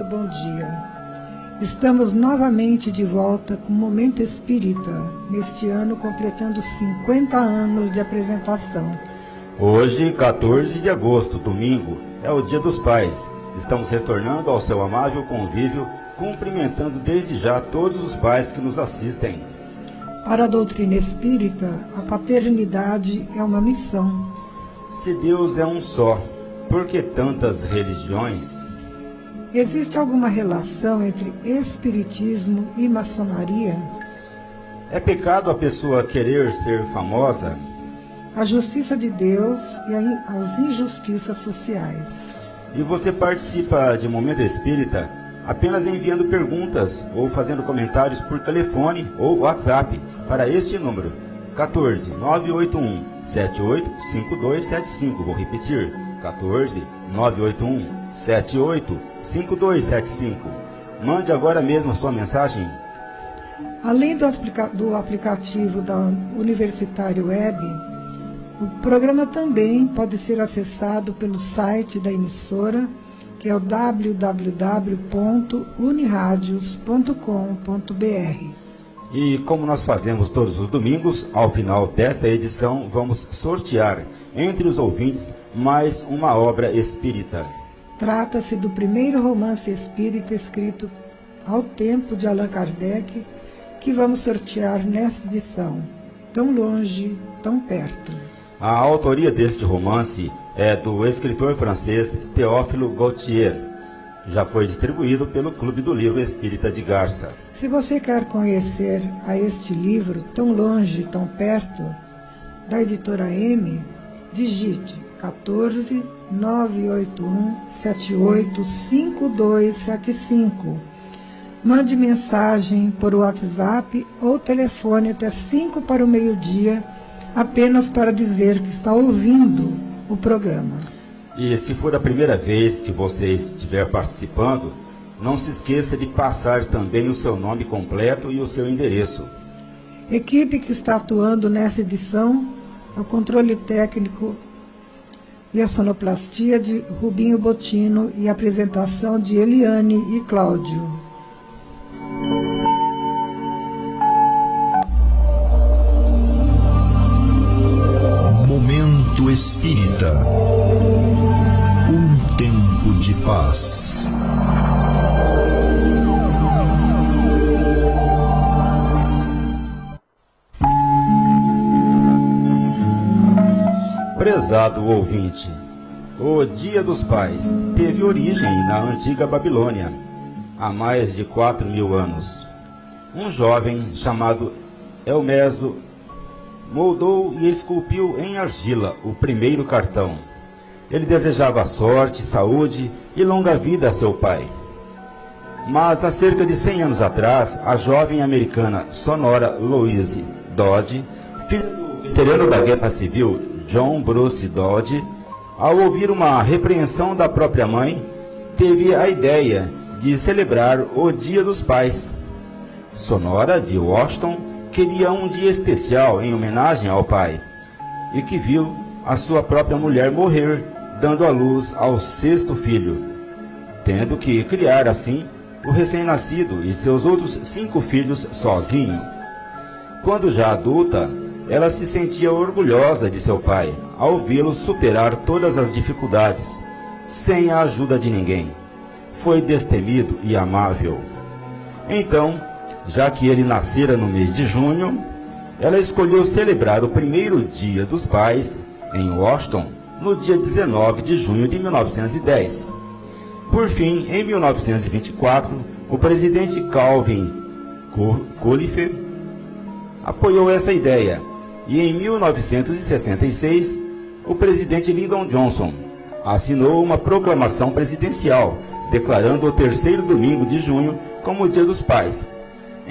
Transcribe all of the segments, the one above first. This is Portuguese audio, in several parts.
muito bom dia. Estamos novamente de volta com o Momento Espírita, neste ano completando 50 anos de apresentação. Hoje, 14 de agosto, domingo, é o Dia dos Pais. Estamos retornando ao seu amável convívio, cumprimentando desde já todos os pais que nos assistem. Para a doutrina espírita, a paternidade é uma missão. Se Deus é um só, por que tantas religiões? Existe alguma relação entre espiritismo e maçonaria? É pecado a pessoa querer ser famosa? A justiça de Deus e as injustiças sociais. E você participa de Momento Espírita apenas enviando perguntas ou fazendo comentários por telefone ou WhatsApp para este número 14 981 78 5275. Vou repetir: 14 981 78 5275. Mande agora mesmo a sua mensagem. Além do, aplica do aplicativo da Universitário Web, o programa também pode ser acessado pelo site da emissora, que é o www.uniradios.com.br. E como nós fazemos todos os domingos, ao final desta edição, vamos sortear entre os ouvintes mais uma obra espírita. Trata-se do primeiro romance espírita escrito ao tempo de Allan Kardec, que vamos sortear nesta edição. Tão longe, tão perto. A autoria deste romance é do escritor francês Théophile Gautier. Já foi distribuído pelo Clube do Livro Espírita de Garça. Se você quer conhecer a este livro, Tão Longe, Tão Perto, da editora M, digite 14 981 78 5275. Mande mensagem por WhatsApp ou telefone até 5 para o meio-dia apenas para dizer que está ouvindo o programa. E se for a primeira vez que você estiver participando, não se esqueça de passar também o seu nome completo e o seu endereço. Equipe que está atuando nessa edição é o controle técnico e a sonoplastia de Rubinho Botino e a apresentação de Eliane e Cláudio. Momento Espírita. Um tempo de paz. Prezado ouvinte, o Dia dos Pais teve origem na antiga Babilônia, há mais de quatro mil anos. Um jovem chamado Elmeso moldou e esculpiu em argila o primeiro cartão. Ele desejava sorte, saúde e longa vida a seu pai. Mas há cerca de 100 anos atrás, a jovem americana Sonora Louise Dodge, filha do veterano da Guerra Civil John Bruce Dodge, ao ouvir uma repreensão da própria mãe, teve a ideia de celebrar o Dia dos Pais. Sonora de Washington queria um dia especial em homenagem ao pai, e que viu a sua própria mulher morrer, dando à luz ao sexto filho, tendo que criar assim o recém-nascido e seus outros cinco filhos sozinho. Quando já adulta, ela se sentia orgulhosa de seu pai ao vê-lo superar todas as dificuldades, sem a ajuda de ninguém. Foi destemido e amável. Então, já que ele nascera no mês de junho, ela escolheu celebrar o primeiro Dia dos Pais em Washington no dia 19 de junho de 1910. Por fim, em 1924, o presidente Calvin Coolidge apoiou essa ideia e em 1966, o presidente Lyndon Johnson assinou uma proclamação presidencial declarando o terceiro domingo de junho como o Dia dos Pais,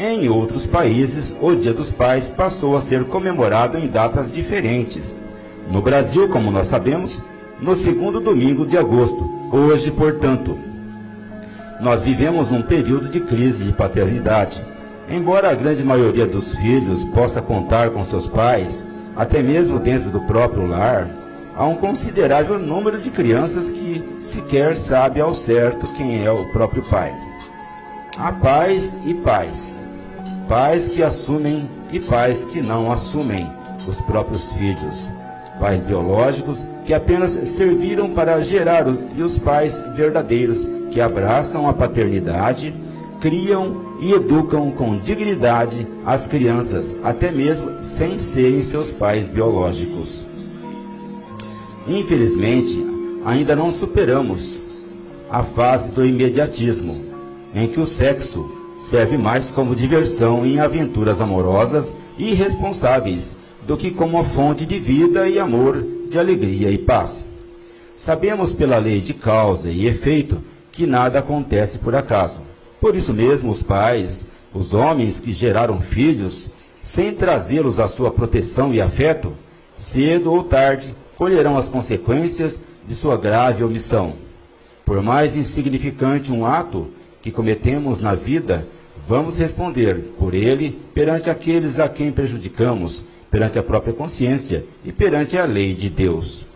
em outros países, o Dia dos Pais passou a ser comemorado em datas diferentes. No Brasil, como nós sabemos, no segundo domingo de agosto. Hoje, portanto, nós vivemos um período de crise de paternidade. Embora a grande maioria dos filhos possa contar com seus pais, até mesmo dentro do próprio lar, há um considerável número de crianças que sequer sabe ao certo quem é o próprio pai. Há pais e pais. Pais que assumem e pais que não assumem os próprios filhos. Pais biológicos que apenas serviram para gerar e os pais verdadeiros que abraçam a paternidade, criam e educam com dignidade as crianças, até mesmo sem serem seus pais biológicos. Infelizmente, ainda não superamos a fase do imediatismo, em que o sexo serve mais como diversão em aventuras amorosas e irresponsáveis do que como uma fonte de vida e amor, de alegria e paz. Sabemos pela lei de causa e efeito que nada acontece por acaso. Por isso mesmo, os pais, os homens que geraram filhos, sem trazê-los à sua proteção e afeto, cedo ou tarde colherão as consequências de sua grave omissão. Por mais insignificante um ato que cometemos na vida, vamos responder por ele perante aqueles a quem prejudicamos, perante a própria consciência e perante a lei de Deus.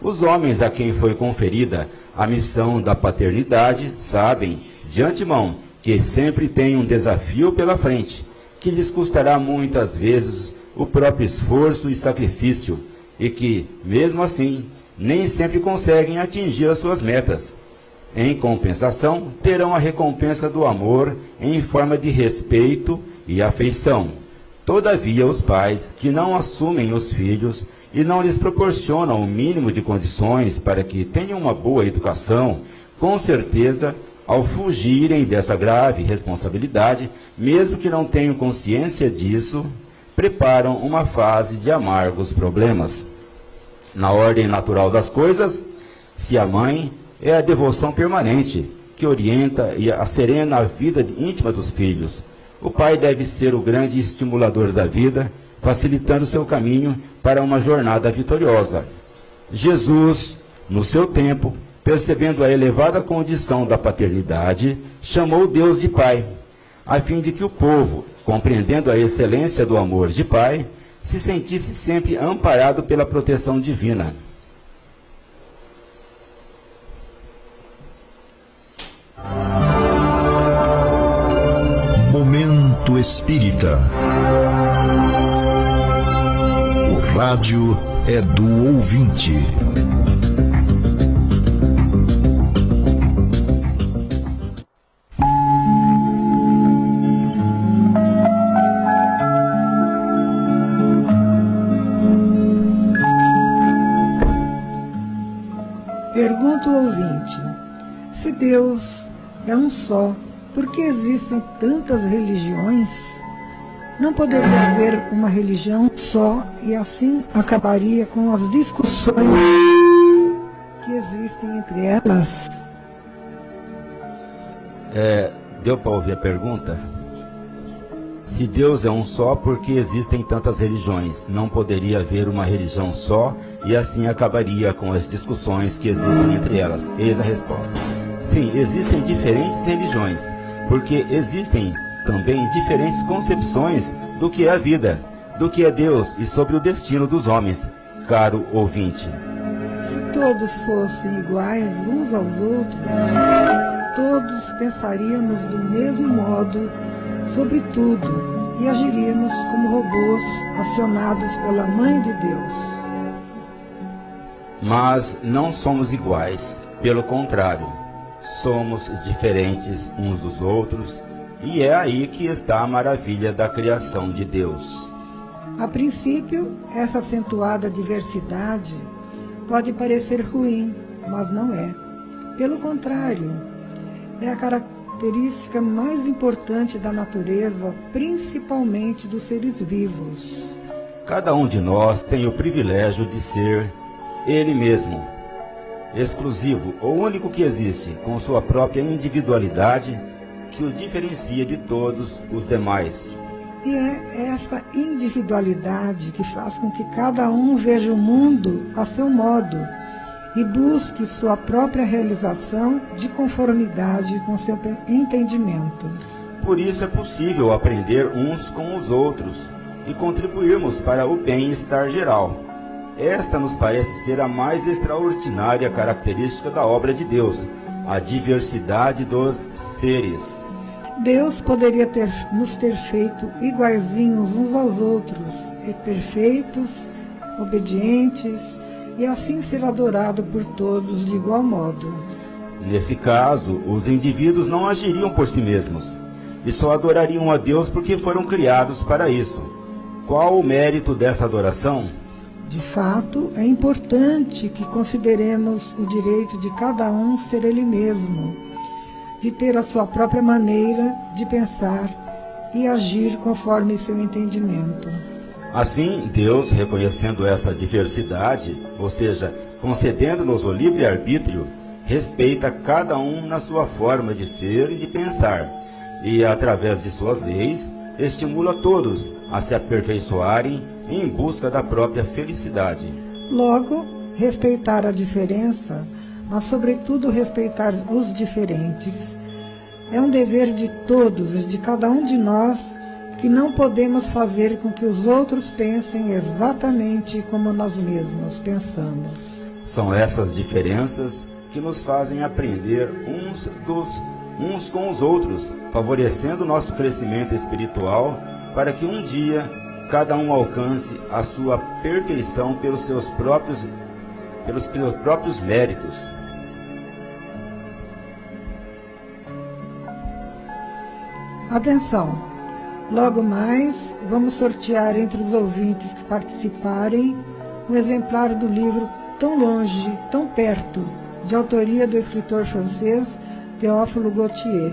Os homens a quem foi conferida a missão da paternidade sabem, de antemão, que sempre tem um desafio pela frente, que lhes custará muitas vezes o próprio esforço e sacrifício, e que, mesmo assim, nem sempre conseguem atingir as suas metas. Em compensação, terão a recompensa do amor em forma de respeito e afeição. Todavia, os pais que não assumem os filhos e não lhes proporcionam o mínimo de condições para que tenham uma boa educação, com certeza ao fugirem dessa grave responsabilidade, mesmo que não tenham consciência disso, preparam uma fase de amargos problemas. Na ordem natural das coisas, se a mãe é a devoção permanente que orienta e serena a vida íntima dos filhos, o pai deve ser o grande estimulador da vida, facilitando seu caminho para uma jornada vitoriosa. Jesus, no seu tempo, percebendo a elevada condição da paternidade, chamou Deus de Pai, a fim de que o povo, compreendendo a excelência do amor de Pai, se sentisse sempre amparado pela proteção divina. Momento Espírita. O rádio é do ouvinte. Pergunta o ouvinte: se Deus é um só, por que existem tantas religiões? Não poderia haver uma religião só e assim acabaria com as discussões que existem entre elas? É, deu para ouvir a pergunta? Se Deus é um só, por que existem tantas religiões? Não poderia haver uma religião só e assim acabaria com as discussões que existem entre elas? Eis a resposta. Sim, existem diferentes religiões, porque existem também diferentes concepções do que é a vida, do que é Deus e sobre o destino dos homens, caro ouvinte. Se todos fossem iguais uns aos outros, todos pensaríamos do mesmo modo sobre tudo e agiríamos como robôs acionados pela Mãe de Deus. Mas não somos iguais, pelo contrário, somos diferentes uns dos outros, e é aí que está a maravilha da criação de Deus. A princípio, essa acentuada diversidade pode parecer ruim, mas não é. Pelo contrário, é a característica mais importante da natureza, principalmente dos seres vivos. Cada um de nós tem o privilégio de ser ele mesmo, exclusivo ou único que existe, com sua própria individualidade que o diferencia de todos os demais. E é essa individualidade que faz com que cada um veja o mundo a seu modo e busque sua própria realização de conformidade com seu entendimento. Por isso é possível aprender uns com os outros e contribuirmos para o bem-estar geral. Esta nos parece ser a mais extraordinária característica da obra de Deus, a diversidade dos seres. Deus poderia ter, nos ter feito iguaizinhos uns aos outros, e perfeitos, obedientes, e assim ser adorado por todos de igual modo. Nesse caso, os indivíduos não agiriam por si mesmos, e só adorariam a Deus porque foram criados para isso. Qual o mérito dessa adoração? De fato, é importante que consideremos o direito de cada um ser ele mesmo, de ter a sua própria maneira de pensar e agir conforme seu entendimento. Assim, Deus, reconhecendo essa diversidade, ou seja, concedendo-nos o livre-arbítrio, respeita cada um na sua forma de ser e de pensar, e, através de suas leis, estimula todos a se aperfeiçoarem em busca da própria felicidade. Logo, respeitar a diferença, mas, sobretudo, respeitar os diferentes, é um dever de todos, de cada um de nós que não podemos fazer com que os outros pensem exatamente como nós mesmos pensamos. São essas diferenças que nos fazem aprender uns dos uns com os outros, favorecendo nosso crescimento espiritual, para que um dia cada um alcance a sua perfeição pelos seus próprios pelos próprios méritos. Atenção! Logo mais, vamos sortear entre os ouvintes que participarem um exemplar do livro Tão Longe, Tão Perto, de autoria do escritor francês Teófilo Gautier.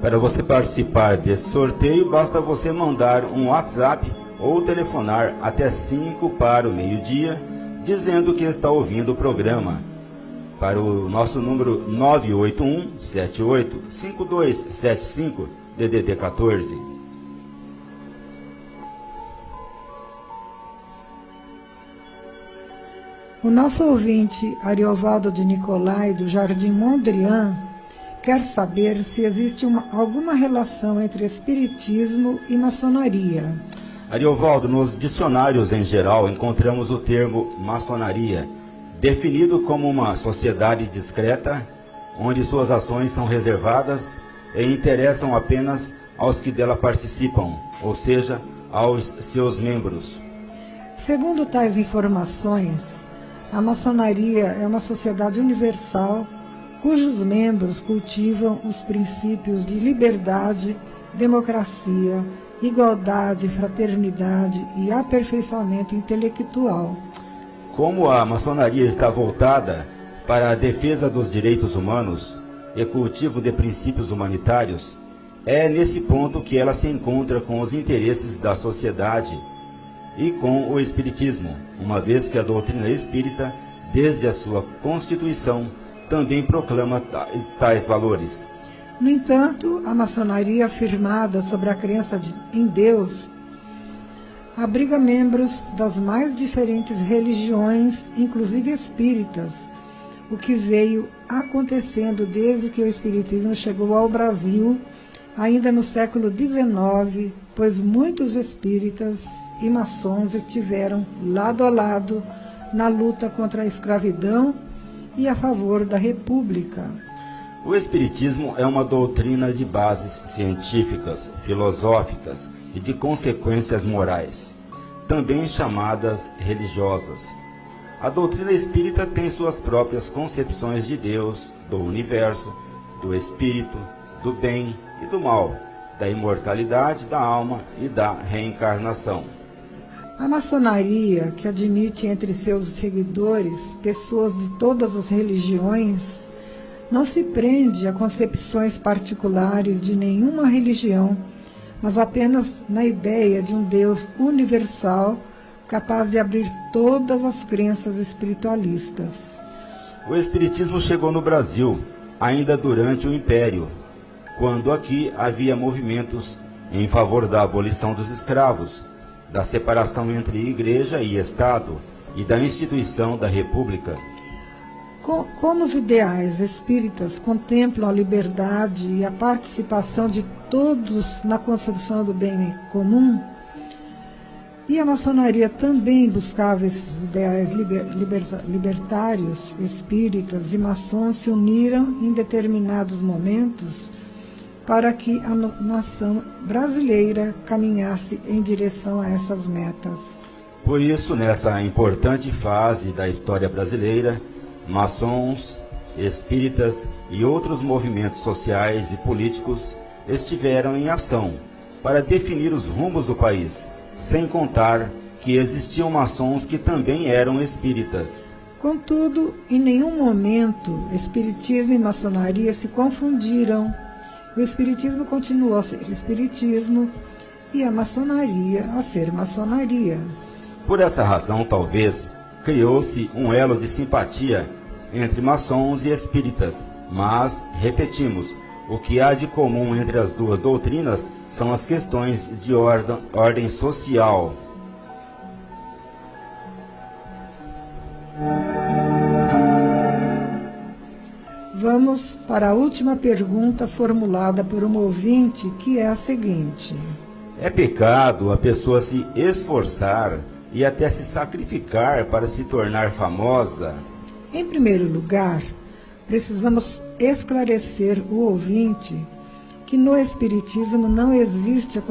Para você participar desse sorteio, basta você mandar um WhatsApp ou telefonar até 5 para o meio-dia, dizendo que está ouvindo o programa. Para o nosso número 981 78 5275 DDD 14. O nosso ouvinte Ariovaldo de Nicolai, do Jardim Mondrian, quer saber se existe uma, alguma relação entre espiritismo e maçonaria. Ariovaldo, nos dicionários em geral encontramos o termo maçonaria, definido como uma sociedade discreta, onde suas ações são reservadas e interessam apenas aos que dela participam, ou seja, aos seus membros. Segundo tais informações, a maçonaria é uma sociedade universal cujos membros cultivam os princípios de liberdade, democracia, igualdade, fraternidade e aperfeiçoamento intelectual. Como a maçonaria está voltada para a defesa dos direitos humanos, e cultivo de princípios humanitários, é nesse ponto que ela se encontra com os interesses da sociedade e com o Espiritismo, uma vez que a doutrina espírita, desde a sua constituição, também proclama tais, valores. No entanto, a maçonaria afirmada sobre a crença de, em Deus abriga membros das mais diferentes religiões, inclusive espíritas, o que veio acontecendo desde que o Espiritismo chegou ao Brasil, ainda no século XIX, pois muitos espíritas e maçons estiveram lado a lado na luta contra a escravidão e a favor da República. O Espiritismo é uma doutrina de bases científicas, filosóficas e de consequências morais, também chamadas religiosas a doutrina espírita tem suas próprias concepções de Deus, do universo, do espírito, do bem e do mal, da imortalidade da alma e da reencarnação. A maçonaria, que admite entre seus seguidores pessoas de todas as religiões, não se prende a concepções particulares de nenhuma religião, mas apenas na ideia de um Deus universal capaz de abrir todas as crenças espiritualistas. O Espiritismo chegou no Brasil ainda durante o Império, quando aqui havia movimentos em favor da abolição dos escravos, da separação entre Igreja e Estado e da instituição da República. Como os ideais espíritas contemplam a liberdade e a participação de todos na construção do bem comum, E a maçonaria também buscava esses ideais liber, libertários, espíritas e maçons se uniram em determinados momentos para que a nação brasileira caminhasse em direção a essas metas. Por isso, nessa importante fase da história brasileira, maçons, espíritas e outros movimentos sociais e políticos estiveram em ação para definir os rumos do país sem contar que existiam maçons que também eram espíritas. Contudo, em nenhum momento espiritismo e maçonaria se confundiram. O espiritismo continuou a ser espiritismo e a maçonaria a ser maçonaria. Por essa razão, talvez, criou-se um elo de simpatia entre maçons e espíritas, mas, repetimos, o que há de comum entre as duas doutrinas são as questões de ordem, ordem social. Vamos para a última pergunta formulada por um ouvinte, que é a seguinte: É pecado a pessoa se esforçar e até se sacrificar para se tornar famosa? Em primeiro lugar, precisamos esclarecer o ouvinte que no Espiritismo não existe a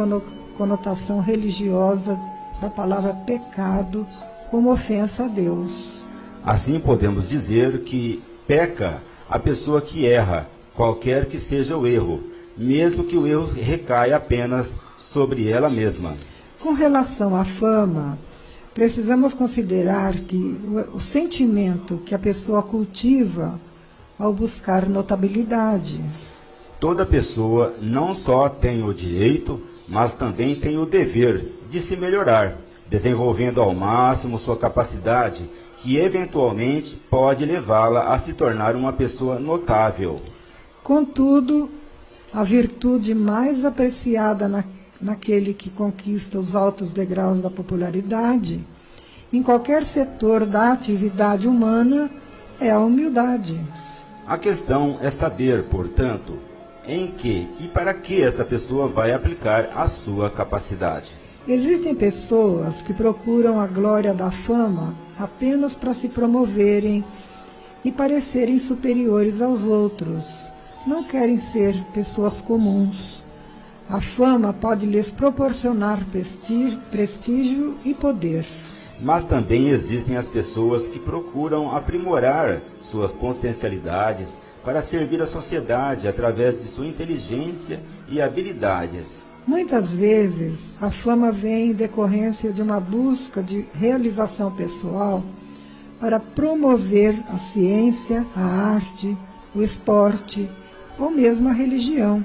conotação religiosa da palavra pecado como ofensa a Deus. Assim podemos dizer que peca a pessoa que erra, qualquer que seja o erro, mesmo que o erro recaia apenas sobre ela mesma. Com relação à fama, precisamos considerar que o sentimento que a pessoa cultiva ao buscar notabilidade. Toda pessoa não só tem o direito, mas também tem o dever de se melhorar, desenvolvendo ao máximo sua capacidade, que eventualmente pode levá-la a se tornar uma pessoa notável. Contudo, a virtude mais apreciada na, naquele que conquista os altos degraus da popularidade, em qualquer setor da atividade humana, é a humildade. A questão é saber, portanto, em que e para que essa pessoa vai aplicar a sua capacidade. Existem pessoas que procuram a glória da fama apenas para se promoverem e parecerem superiores aos outros. Não querem ser pessoas comuns. A fama pode lhes proporcionar prestígio e poder. Mas também existem as pessoas que procuram aprimorar suas potencialidades para servir a sociedade através de sua inteligência e habilidades. Muitas vezes, a fama vem em decorrência de uma busca de realização pessoal para promover a ciência, a arte, o esporte ou mesmo a religião.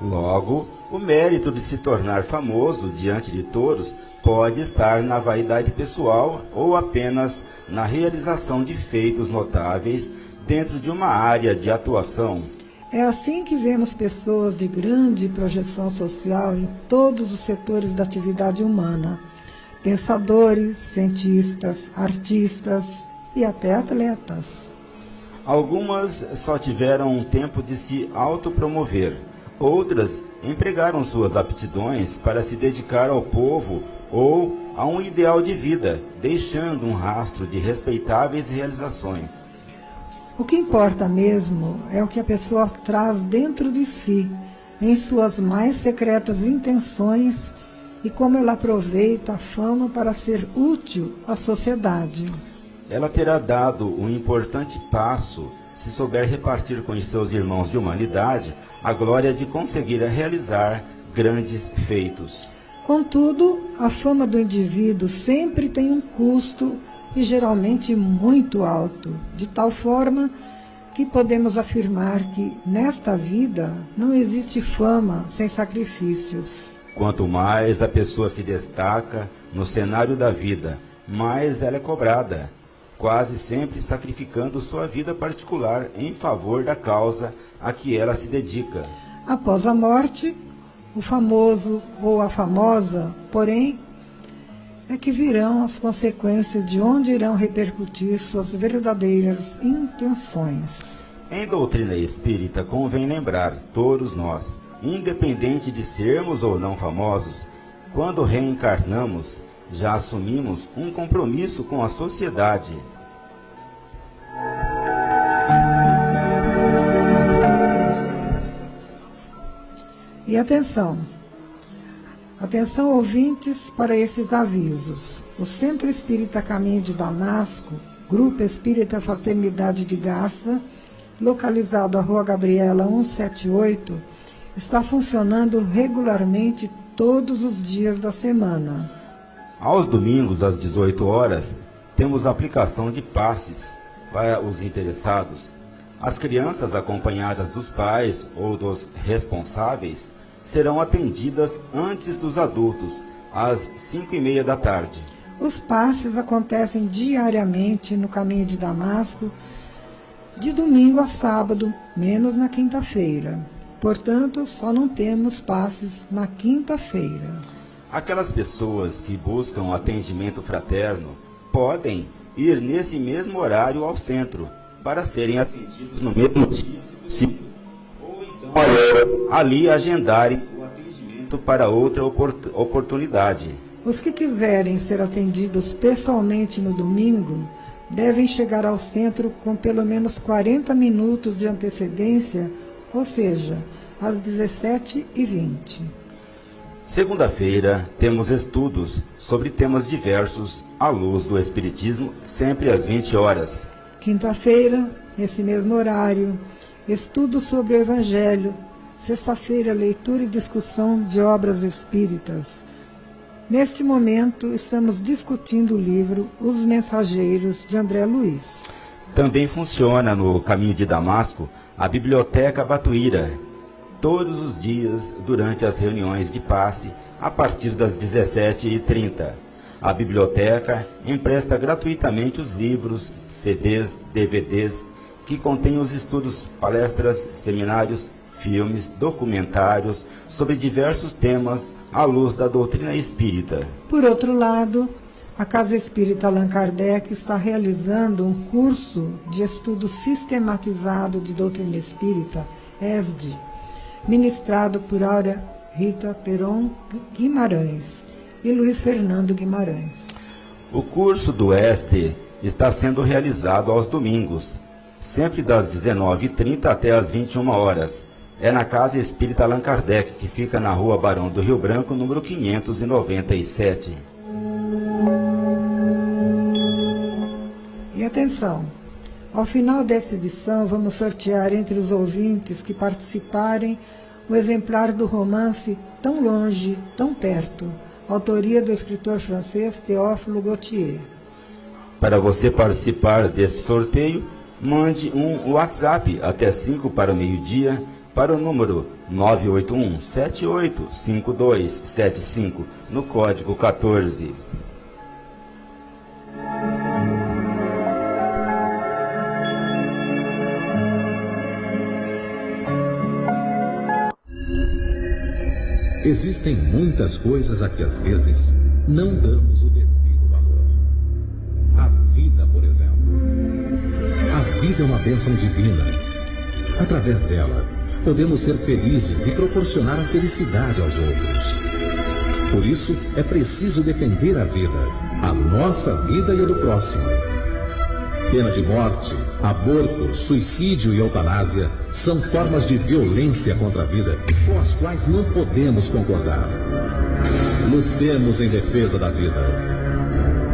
Logo, o mérito de se tornar famoso diante de todos pode estar na vaidade pessoal ou apenas na realização de feitos notáveis dentro de uma área de atuação. É assim que vemos pessoas de grande projeção social em todos os setores da atividade humana: pensadores, cientistas, artistas e até atletas. Algumas só tiveram um tempo de se autopromover. Outras empregaram suas aptidões para se dedicar ao povo ou a um ideal de vida, deixando um rastro de respeitáveis realizações. O que importa mesmo é o que a pessoa traz dentro de si, em suas mais secretas intenções e como ela aproveita a fama para ser útil à sociedade. Ela terá dado um importante passo se souber repartir com os seus irmãos de humanidade a glória de conseguir realizar grandes feitos. Contudo, a fama do indivíduo sempre tem um custo e geralmente muito alto, de tal forma que podemos afirmar que nesta vida não existe fama sem sacrifícios. Quanto mais a pessoa se destaca no cenário da vida, mais ela é cobrada, quase sempre sacrificando sua vida particular em favor da causa a que ela se dedica. Após a morte, o famoso ou a famosa, porém, é que virão as consequências de onde irão repercutir suas verdadeiras intenções. Em doutrina espírita, convém lembrar, todos nós, independente de sermos ou não famosos, quando reencarnamos, já assumimos um compromisso com a sociedade. E atenção, atenção ouvintes para esses avisos. O Centro Espírita Caminho de Damasco, Grupo Espírita Fraternidade de Garça, localizado à Rua Gabriela 178, está funcionando regularmente todos os dias da semana. Aos domingos, às 18 horas, temos aplicação de passes para os interessados. As crianças acompanhadas dos pais ou dos responsáveis serão atendidas antes dos adultos, às 5 e meia da tarde. Os passes acontecem diariamente no caminho de Damasco, de domingo a sábado, menos na quinta-feira. Portanto, só não temos passes na quinta-feira. Aquelas pessoas que buscam atendimento fraterno podem ir nesse mesmo horário ao centro para serem atendidos no mesmo dia, se ali agendarem o atendimento para outra oportunidade. Os que quiserem ser atendidos pessoalmente no domingo devem chegar ao centro com pelo menos 40 minutos de antecedência, ou seja, às 17h20. Segunda-feira, temos estudos sobre temas diversos à luz do Espiritismo, sempre às 20 horas. Quinta-feira, nesse mesmo horário, estudo sobre o Evangelho. Sexta-feira, leitura e discussão de obras espíritas. Neste momento, estamos discutindo o livro Os Mensageiros, de André Luiz. Também funciona no Caminho de Damasco a Biblioteca Batuíra, todos os dias durante as reuniões de passe a partir das 17h30. A biblioteca empresta gratuitamente os livros, CDs, DVDs que contêm os estudos, palestras, seminários, filmes, documentários sobre diversos temas à luz da doutrina espírita. Por outro lado, a Casa Espírita Allan Kardec está realizando um curso de estudo sistematizado de doutrina espírita, ESD, ministrado por Aura Rita Peron Guimarães e Luiz Fernando Guimarães. O curso do Este está sendo realizado aos domingos, sempre das 19h30 até as 21 horas. É na Casa Espírita Allan Kardec, que fica na Rua Barão do Rio Branco, número 597. E atenção, ao final desta edição, vamos sortear entre os ouvintes que participarem o exemplar do romance Tão Longe, Tão Perto, autoria do escritor francês Théophile Gautier. Para você participar deste sorteio, mande um WhatsApp até 5 para o meio-dia para o número 981 785275 no código 14. Existem muitas coisas a que às vezes não damos o devido vida é uma bênção divina. Através dela, podemos ser felizes e proporcionar a felicidade aos outros. Por isso, é preciso defender a vida, a nossa vida e a do próximo Pena de morte, aborto, suicídio e eutanásia são formas de violência contra a vida com as quais não podemos concordar. Lutemos em defesa da vida.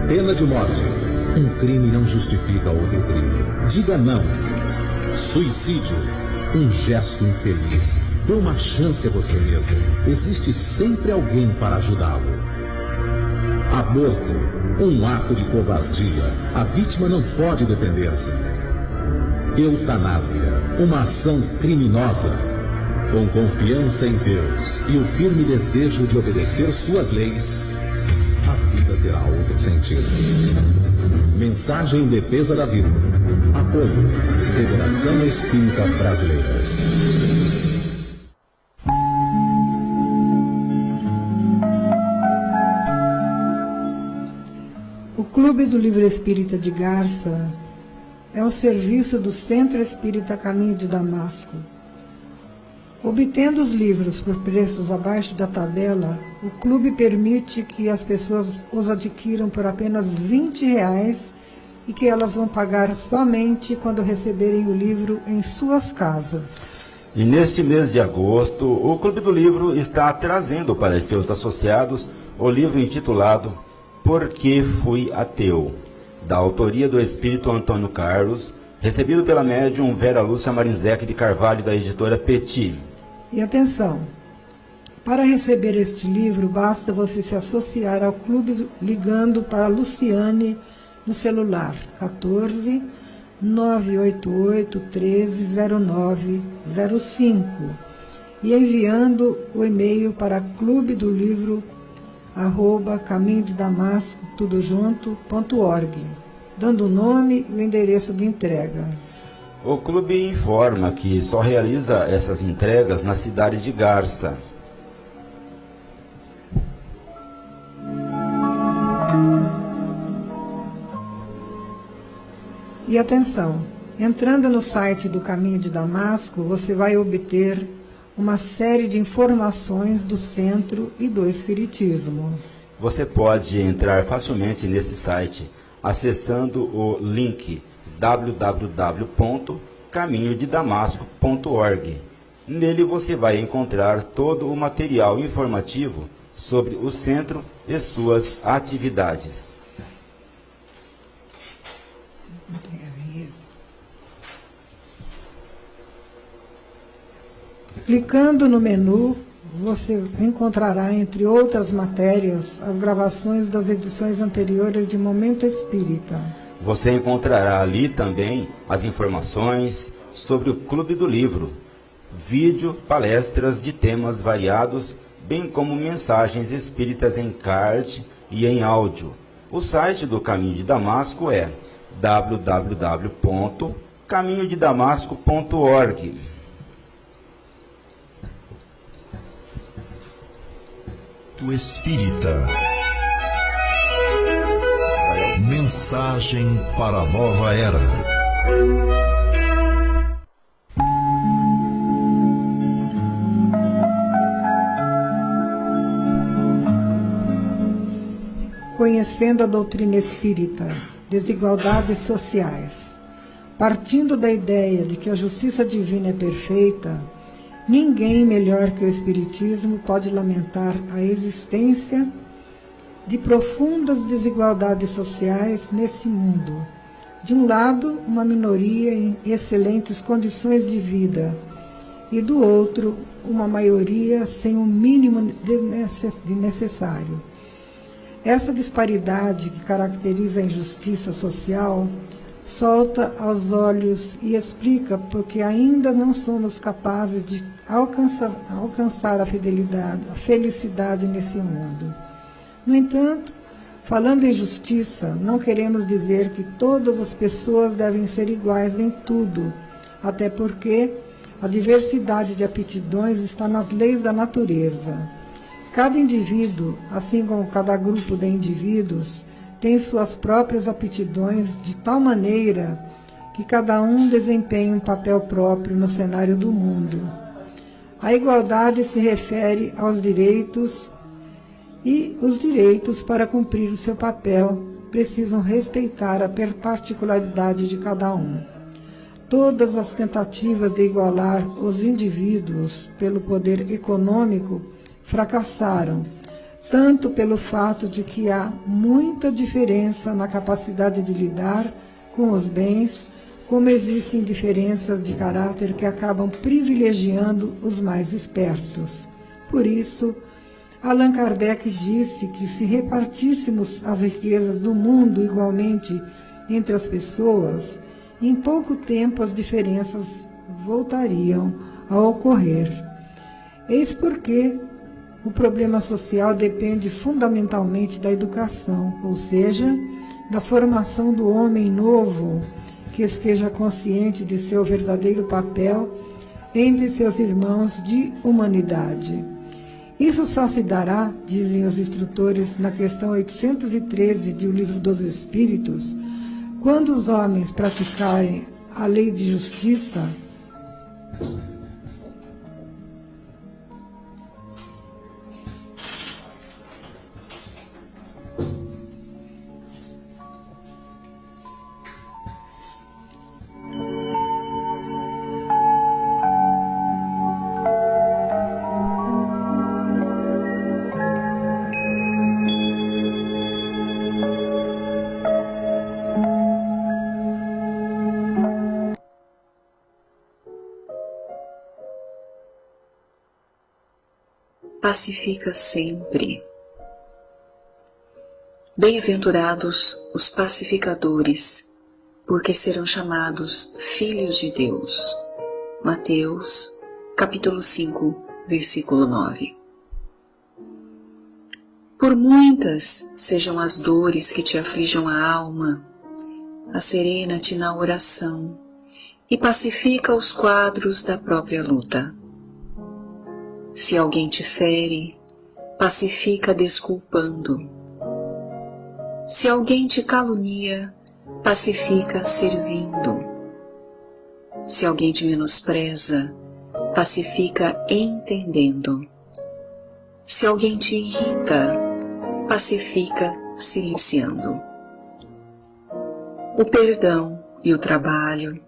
Pena de morte. Um crime não justifica outro crime. Diga não. Suicídio. Um gesto infeliz. Dê uma chance a você mesmo. Existe sempre alguém para ajudá-lo. Aborto um ato de covardia. A vítima não pode defender-se. Eutanásia, uma ação criminosa. Com confiança em Deus e o firme desejo de obedecer suas leis, a vida terá outro sentido. Mensagem em defesa da vida. Apoio. Federação Espírita Brasileira. Clube do Livro Espírita de Garça é um serviço do Centro Espírita Caminho de Damasco. Obtendo os livros por preços abaixo da tabela, o clube permite que as pessoas os adquiram por apenas 20 reais e que elas vão pagar somente quando receberem o livro em suas casas. E neste mês de agosto, o Clube do Livro está trazendo para seus associados o livro intitulado Por que Fui Ateu, da autoria do espírito Antônio Carlos, recebido pela médium Vera Lúcia Marinzec de Carvalho, da editora Petit. E atenção, para receber este livro, basta você se associar ao clube ligando para Luciane no celular 14 988 130905 e enviando o e-mail para clube do livro arroba caminho de Damasco tudo junto ponto org, dando o nome e o endereço de entrega. O clube informa que só realiza essas entregas na cidade de Garça. E atenção, entrando no site do Caminho de Damasco, você vai obter uma série de informações do centro e do Espiritismo. Você pode entrar facilmente nesse site acessando o link www.caminhodedamasco.org. Nele você vai encontrar todo o material informativo sobre o centro e suas atividades. Clicando no menu, você encontrará, entre outras matérias, as gravações das edições anteriores de Momento Espírita. Você encontrará ali também as informações sobre o Clube do Livro, vídeo, palestras de temas variados, bem como mensagens espíritas em card e em áudio. O site do Caminho de Damasco é www.caminhodedamasco.org. Espírita. Mensagem para a nova era. Conhecendo a doutrina espírita, desigualdades sociais. Partindo da ideia de que a justiça divina é perfeita, Ninguém melhor que o Espiritismo pode lamentar a existência de profundas desigualdades sociais nesse mundo. De um lado, uma minoria em excelentes condições de vida, e do outro, uma maioria sem o mínimo de necessário. Essa disparidade que caracteriza a injustiça social solta aos olhos e explica porque ainda não somos capazes de alcançar, alcançar a fidelidade, a felicidade nesse mundo. No entanto, falando em justiça, não queremos dizer que todas as pessoas devem ser iguais em tudo, até porque a diversidade de aptidões está nas leis da natureza. Cada indivíduo, assim como cada grupo de indivíduos, tem suas próprias aptidões de tal maneira que cada um desempenha um papel próprio no cenário do mundo. A igualdade se refere aos direitos e os direitos para cumprir o seu papel precisam respeitar a particularidade de cada um. Todas as tentativas de igualar os indivíduos pelo poder econômico fracassaram tanto pelo fato de que há muita diferença na capacidade de lidar com os bens, como existem diferenças de caráter que acabam privilegiando os mais espertos. Por isso, Allan Kardec disse que se repartíssemos as riquezas do mundo igualmente entre as pessoas, em pouco tempo as diferenças voltariam a ocorrer. Eis porque o problema social depende fundamentalmente da educação, ou seja, da formação do homem novo que esteja consciente de seu verdadeiro papel entre seus irmãos de humanidade. Isso só se dará, dizem os instrutores na questão 813 do Livro dos Espíritos, quando os homens praticarem a lei de justiça pacifica sempre. Bem-aventurados os pacificadores, porque serão chamados filhos de Deus. Mateus, capítulo 5, versículo 9. Por muitas sejam as dores que te aflijam a alma, acerena-te na oração e pacifica os quadros da própria luta. Se alguém te fere, pacifica desculpando. Se alguém te calunia, pacifica servindo. Se alguém te menospreza, pacifica entendendo. Se alguém te irrita, pacifica silenciando. O perdão e o trabalho,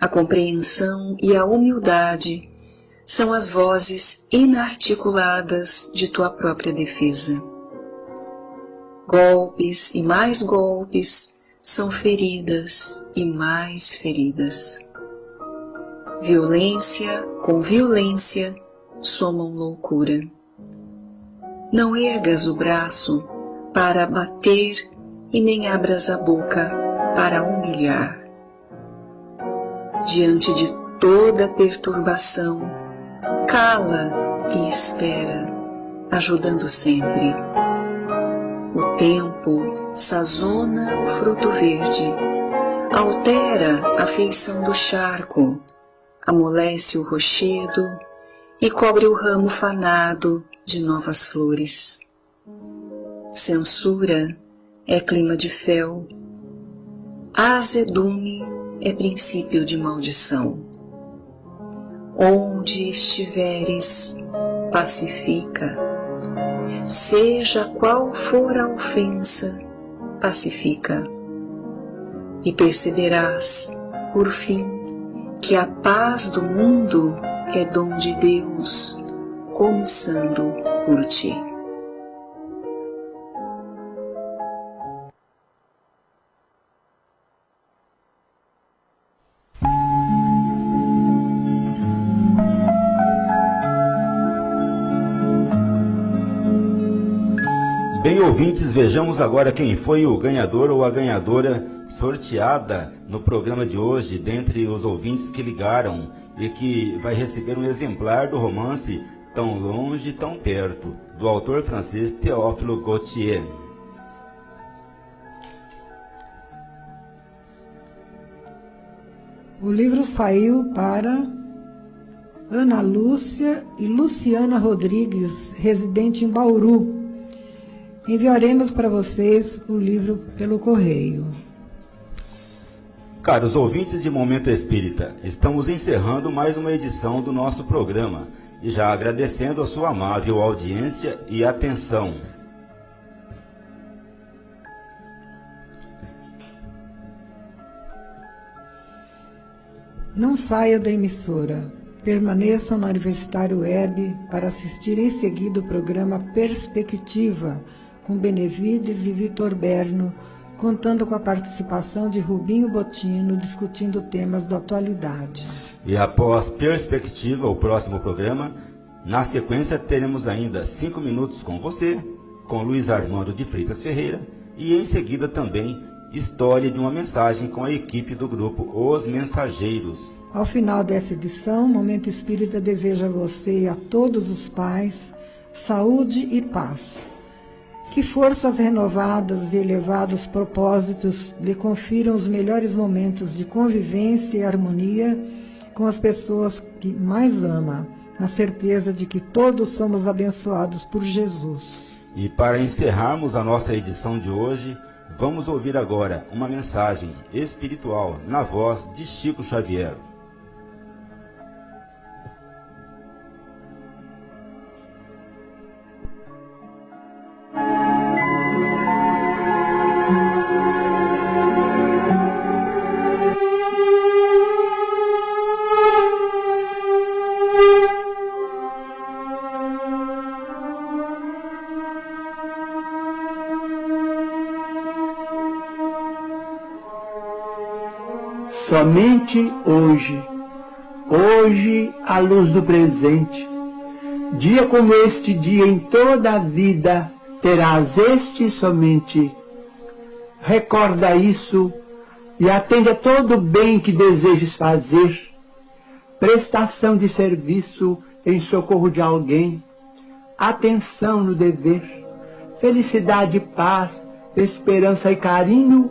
a compreensão e a humildade são as vozes inarticuladas de tua própria defesa. Golpes e mais golpes são feridas e mais feridas. Violência com violência somam loucura. Não ergas o braço para bater e nem abras a boca para humilhar. Diante de toda perturbação, cala e espera, ajudando sempre. O tempo sazona o fruto verde, altera a feição do charco, amolece o rochedo e cobre o ramo fanado de novas flores. Censura é clima de fel, azedume é princípio de maldição. Onde estiveres, pacifica. Seja qual for a ofensa, pacifica. E perceberás, por fim, que a paz do mundo é dom de Deus, começando por ti. Ouvintes, vejamos agora quem foi o ganhador ou a ganhadora sorteada no programa de hoje, dentre os ouvintes que ligaram e que vai receber um exemplar do romance Tão Longe, Tão Perto, do autor francês Théophile Gautier. O livro saiu para Ana Lúcia e Luciana Rodrigues, residente em Bauru, Enviaremos para vocês o livro pelo correio. Caros ouvintes de Momento Espírita, estamos encerrando mais uma edição do nosso programa e já agradecendo a sua amável audiência e atenção. Não saia da emissora. Permaneçam no Universitário Web para assistir em seguida o programa Perspectiva com Benevides e Vitor Berno, contando com a participação de Rubinho Botino, discutindo temas da atualidade. E após Perspectiva, o próximo programa, na sequência teremos ainda cinco minutos com você, com Luiz Armando de Freitas Ferreira, e em seguida também História de uma Mensagem com a equipe do grupo Os Mensageiros. Ao final dessa edição, Momento Espírita deseja a você e a todos os pais saúde e paz. Que forças renovadas e elevados propósitos lhe confiram os melhores momentos de convivência e harmonia com as pessoas que mais ama, na certeza de que todos somos abençoados por Jesus. E para encerrarmos a nossa edição de hoje, vamos ouvir agora uma mensagem espiritual na voz de Chico Xavier. Somente hoje, hoje, à luz do presente, Dia como este dia em toda a vida terás este somente. Recorda isso e atende a todo o bem que desejes fazer. Prestação de serviço em socorro de alguém. Atenção no dever. Felicidade, paz, esperança e carinho